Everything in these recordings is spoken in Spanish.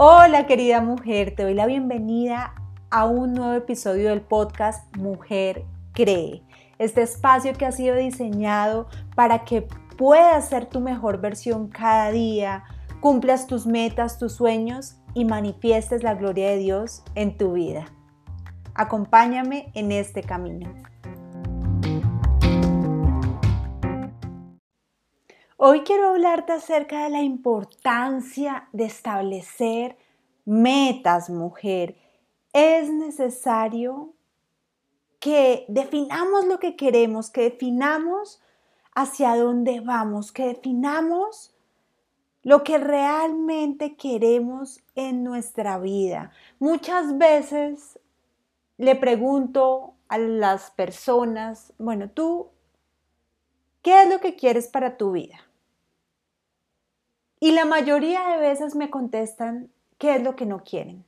Hola querida mujer, te doy la bienvenida a un nuevo episodio del podcast Mujer Cree. Este espacio que ha sido diseñado para que puedas ser tu mejor versión cada día, cumplas tus metas, tus sueños y manifiestes la gloria de Dios en tu vida. Acompáñame en este camino. Hoy quiero hablarte acerca de la importancia de establecer metas, mujer. Es necesario que definamos lo que queremos, que definamos hacia dónde vamos, que definamos lo que realmente queremos en nuestra vida. Muchas veces le pregunto a las personas, bueno, tú, ¿qué es lo que quieres para tu vida? Y la mayoría de veces me contestan qué es lo que no quieren.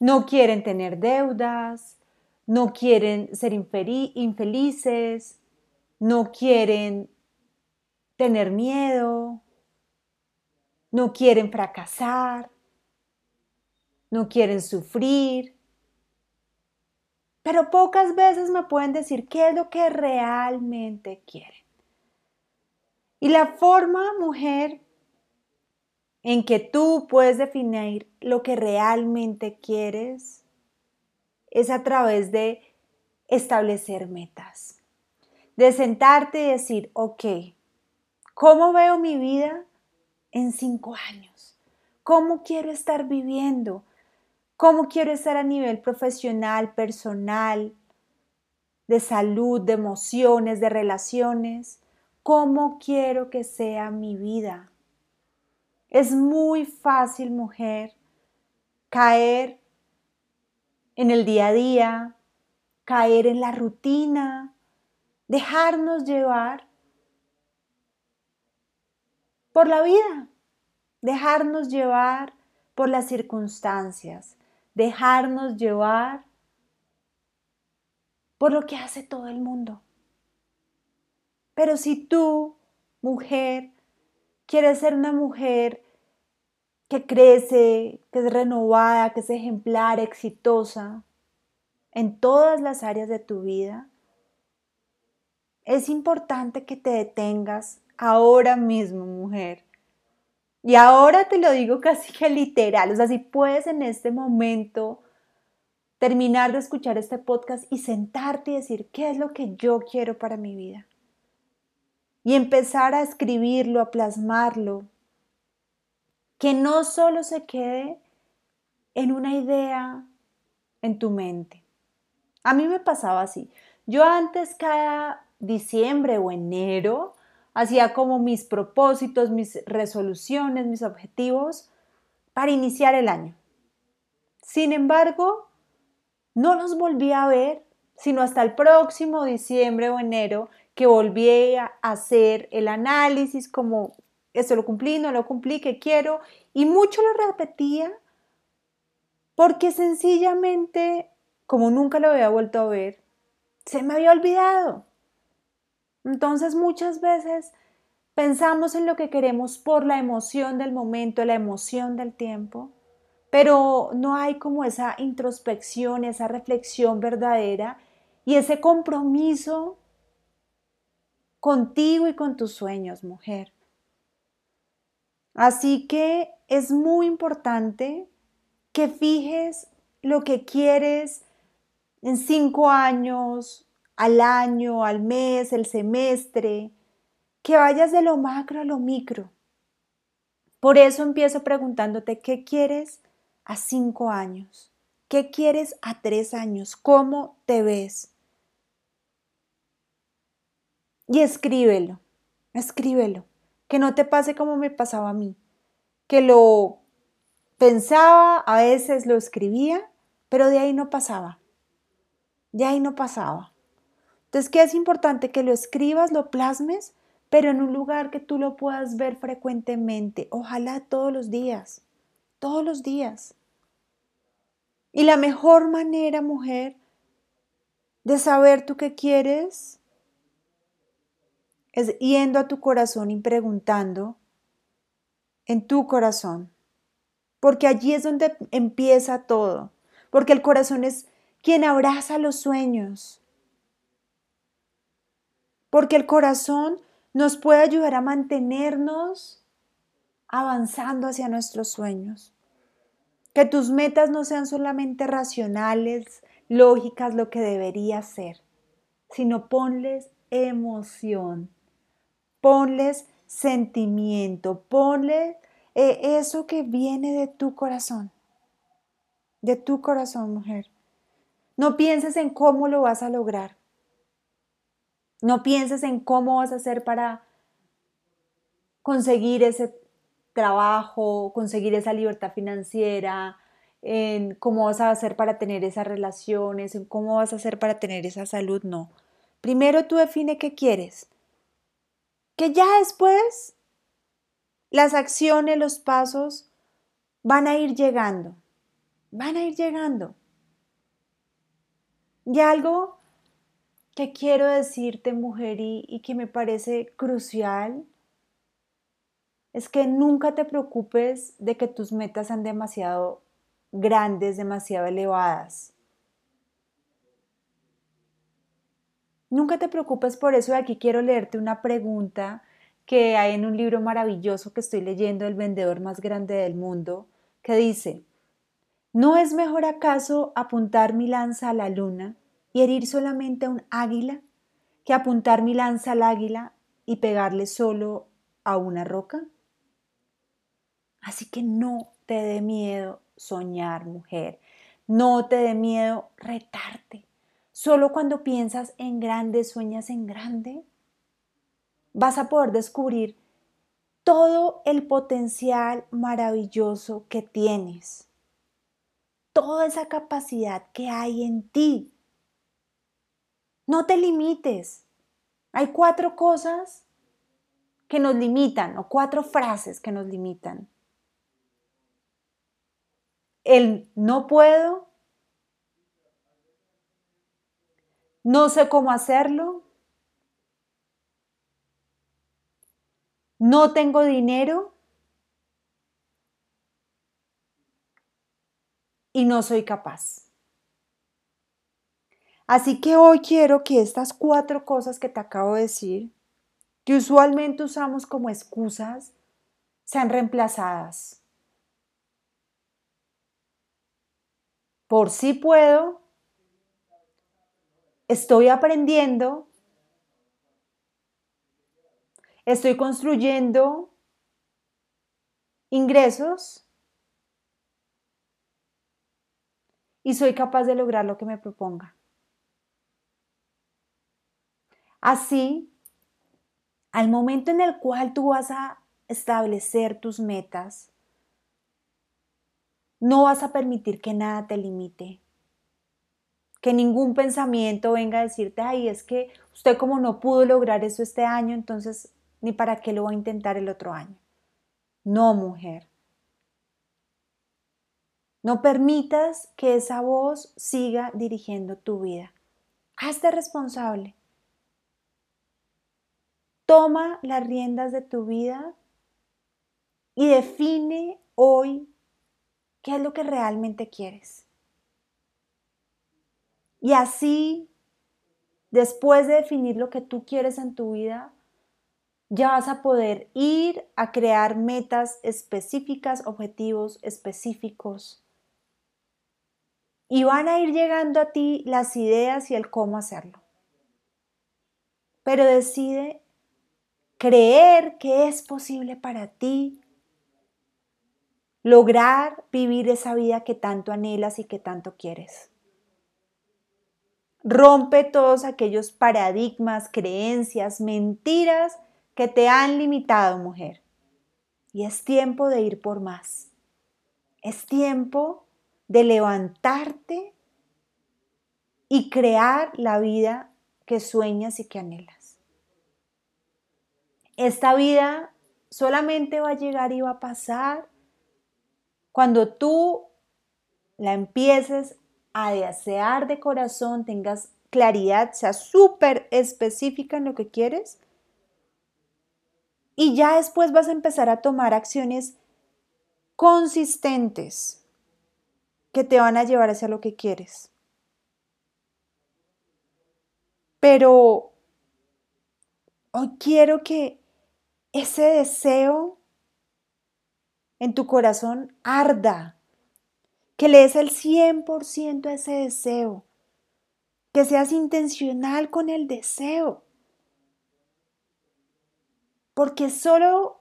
No quieren tener deudas, no quieren ser infelices, no quieren tener miedo, no quieren fracasar, no quieren sufrir. Pero pocas veces me pueden decir qué es lo que realmente quieren. Y la forma, mujer, en que tú puedes definir lo que realmente quieres es a través de establecer metas. De sentarte y decir, ok, ¿cómo veo mi vida en cinco años? ¿Cómo quiero estar viviendo? ¿Cómo quiero estar a nivel profesional, personal, de salud, de emociones, de relaciones? ¿Cómo quiero que sea mi vida? Es muy fácil, mujer, caer en el día a día, caer en la rutina, dejarnos llevar por la vida, dejarnos llevar por las circunstancias, dejarnos llevar por lo que hace todo el mundo. Pero si tú, mujer, quieres ser una mujer que crece, que es renovada, que es ejemplar, exitosa en todas las áreas de tu vida, es importante que te detengas ahora mismo, mujer. Y ahora te lo digo casi que literal, o sea, si puedes en este momento terminar de escuchar este podcast y sentarte y decir, ¿qué es lo que yo quiero para mi vida? Y empezar a escribirlo, a plasmarlo, que no solo se quede en una idea en tu mente. A mí me pasaba así. Yo antes cada diciembre o enero hacía como mis propósitos, mis resoluciones, mis objetivos para iniciar el año. Sin embargo, no los volví a ver sino hasta el próximo diciembre o enero que volví a hacer el análisis como esto lo cumplí, no lo cumplí, que quiero, y mucho lo repetía porque sencillamente, como nunca lo había vuelto a ver, se me había olvidado. Entonces muchas veces pensamos en lo que queremos por la emoción del momento, la emoción del tiempo, pero no hay como esa introspección, esa reflexión verdadera y ese compromiso contigo y con tus sueños, mujer. Así que es muy importante que fijes lo que quieres en cinco años, al año, al mes, el semestre, que vayas de lo macro a lo micro. Por eso empiezo preguntándote, ¿qué quieres a cinco años? ¿Qué quieres a tres años? ¿Cómo te ves? Y escríbelo, escríbelo, que no te pase como me pasaba a mí, que lo pensaba, a veces lo escribía, pero de ahí no pasaba, de ahí no pasaba. Entonces, ¿qué es importante? Que lo escribas, lo plasmes, pero en un lugar que tú lo puedas ver frecuentemente, ojalá todos los días, todos los días. Y la mejor manera, mujer, de saber tú qué quieres es yendo a tu corazón y preguntando en tu corazón, porque allí es donde empieza todo, porque el corazón es quien abraza los sueños, porque el corazón nos puede ayudar a mantenernos avanzando hacia nuestros sueños. Que tus metas no sean solamente racionales, lógicas, lo que debería ser, sino ponles emoción, ponles sentimiento, ponle eh, eso que viene de tu corazón, de tu corazón, mujer. No pienses en cómo lo vas a lograr. No pienses en cómo vas a hacer para conseguir ese trabajo, conseguir esa libertad financiera, en cómo vas a hacer para tener esas relaciones, en cómo vas a hacer para tener esa salud, no. Primero tú define qué quieres. Que ya después las acciones, los pasos van a ir llegando. Van a ir llegando. Y algo que quiero decirte, mujer, y, y que me parece crucial, es que nunca te preocupes de que tus metas sean demasiado grandes, demasiado elevadas. Nunca te preocupes por eso. Aquí quiero leerte una pregunta que hay en un libro maravilloso que estoy leyendo, El vendedor más grande del mundo, que dice, ¿no es mejor acaso apuntar mi lanza a la luna y herir solamente a un águila que apuntar mi lanza al águila y pegarle solo a una roca? Así que no te dé miedo soñar, mujer. No te dé miedo retarte. Solo cuando piensas en grande, sueñas en grande, vas a poder descubrir todo el potencial maravilloso que tienes. Toda esa capacidad que hay en ti. No te limites. Hay cuatro cosas que nos limitan o cuatro frases que nos limitan el no puedo, no sé cómo hacerlo, no tengo dinero. Y no soy capaz. Así que hoy quiero que estas cuatro cosas que te acabo de decir, que usualmente usamos como excusas, sean reemplazadas. Por sí puedo, estoy aprendiendo, estoy construyendo ingresos y soy capaz de lograr lo que me proponga. Así, al momento en el cual tú vas a establecer tus metas, no vas a permitir que nada te limite. Que ningún pensamiento venga a decirte, ay, es que usted como no pudo lograr eso este año, entonces ni para qué lo va a intentar el otro año. No, mujer. No permitas que esa voz siga dirigiendo tu vida. Hazte responsable. Toma las riendas de tu vida y define hoy ¿Qué es lo que realmente quieres? Y así, después de definir lo que tú quieres en tu vida, ya vas a poder ir a crear metas específicas, objetivos específicos. Y van a ir llegando a ti las ideas y el cómo hacerlo. Pero decide creer que es posible para ti lograr vivir esa vida que tanto anhelas y que tanto quieres. Rompe todos aquellos paradigmas, creencias, mentiras que te han limitado, mujer. Y es tiempo de ir por más. Es tiempo de levantarte y crear la vida que sueñas y que anhelas. Esta vida solamente va a llegar y va a pasar cuando tú la empieces a desear de corazón, tengas claridad, sea súper específica en lo que quieres, y ya después vas a empezar a tomar acciones consistentes que te van a llevar hacia lo que quieres. Pero hoy quiero que ese deseo en tu corazón arda, que le des el 100% a ese deseo, que seas intencional con el deseo, porque solo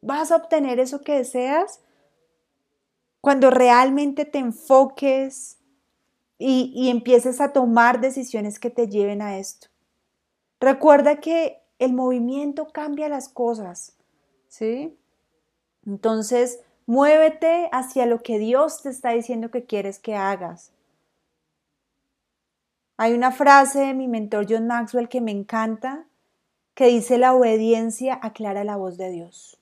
vas a obtener eso que deseas cuando realmente te enfoques y, y, empieces a tomar decisiones que te lleven a esto. Recuerda que el movimiento cambia las cosas, ¿sí? Entonces, muévete hacia lo que Dios te está diciendo que quieres que hagas. Hay una frase de mi mentor John Maxwell que me encanta, que dice la obediencia aclara la voz de Dios.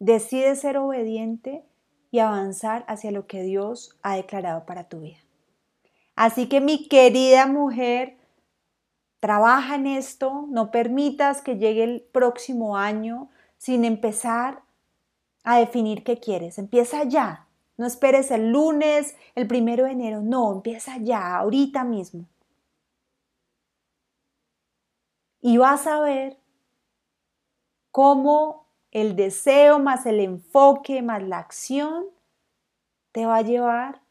Decide ser obediente y avanzar hacia lo que Dios ha declarado para tu vida. Así que mi querida mujer, trabaja en esto, no permitas que llegue el próximo año sin empezar a definir qué quieres. Empieza ya, no esperes el lunes, el primero de enero, no, empieza ya, ahorita mismo. Y vas a ver cómo el deseo más el enfoque más la acción te va a llevar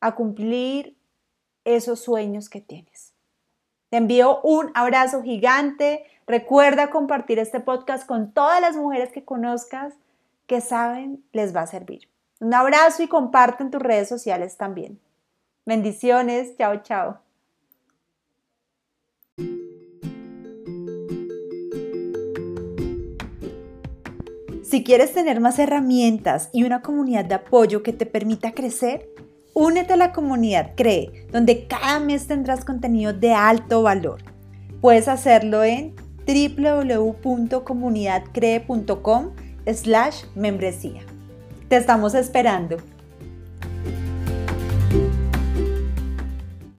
a cumplir esos sueños que tienes. Te envío un abrazo gigante. Recuerda compartir este podcast con todas las mujeres que conozcas que saben les va a servir. Un abrazo y comparte en tus redes sociales también. Bendiciones. Chao, chao. Si quieres tener más herramientas y una comunidad de apoyo que te permita crecer, únete a la comunidad CREE, donde cada mes tendrás contenido de alto valor. Puedes hacerlo en www.comunidadcree.com slash membresía. Te estamos esperando.